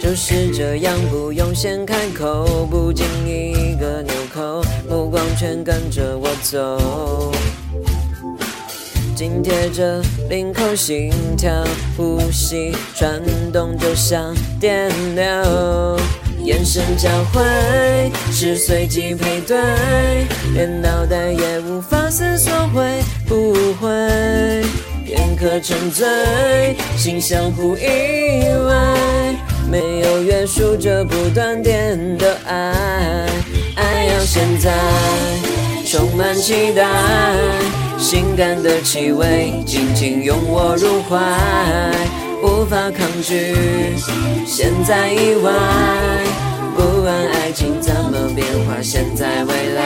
就是这样，不用先开口，不经意一个纽扣，目光全跟着我走。紧贴着领口，心跳呼吸转动，就像电流。眼神交汇是随机配对，连脑袋也无法思索会不会。片刻沉醉，心相互依偎。没有约束着不断电的爱，爱要现在，充满期待，性感的气味紧紧拥我入怀，无法抗拒，现在意外，不管爱情怎么变化，现在未来。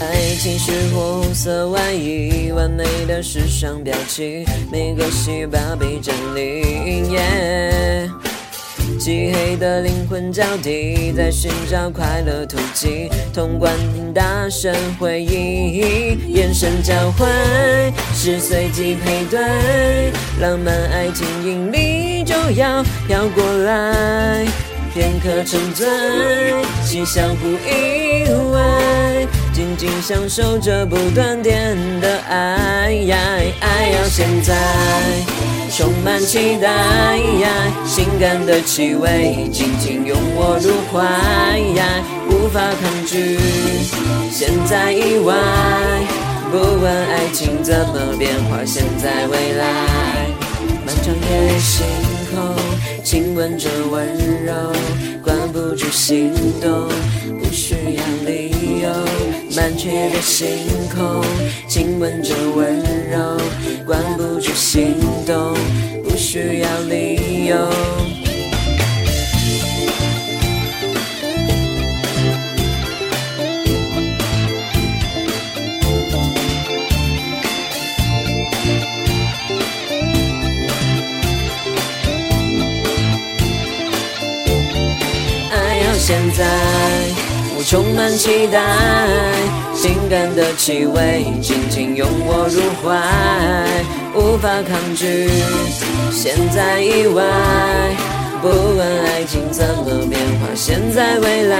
爱情是红色外衣，完美的时尚表情，每个细胞被占领。漆黑的灵魂交替，在寻找快乐途径，通关大声回应，眼神交汇是随机配对，浪漫爱情引力就要飘过来，片刻沉醉，心相互依偎。享受着不断电的爱，爱要现在，充满期待，性感的气味紧紧拥我入怀，无法抗拒，现在意外，不管爱情怎么变化，现在未来，漫长夜星空，亲吻着温柔，关不住心动，不需要理。满缺的星空，亲吻着温柔，关不住心动，不需要理由。爱要现在。我充满期待，性感的气味紧紧拥我入怀，无法抗拒。现在意外，不管爱情怎么变化，现在未来，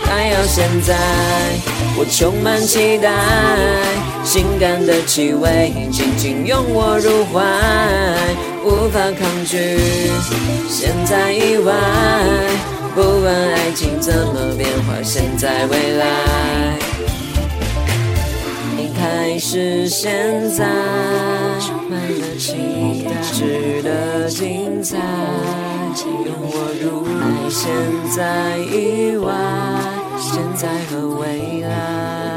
还要现在。我充满期待，性感的气味紧紧拥我入怀，无法抗拒。现在意外。不管爱情怎么变化，现在未来，还是现在，充满了期待，值得精彩，用我如爱，现在意外，现在和未来。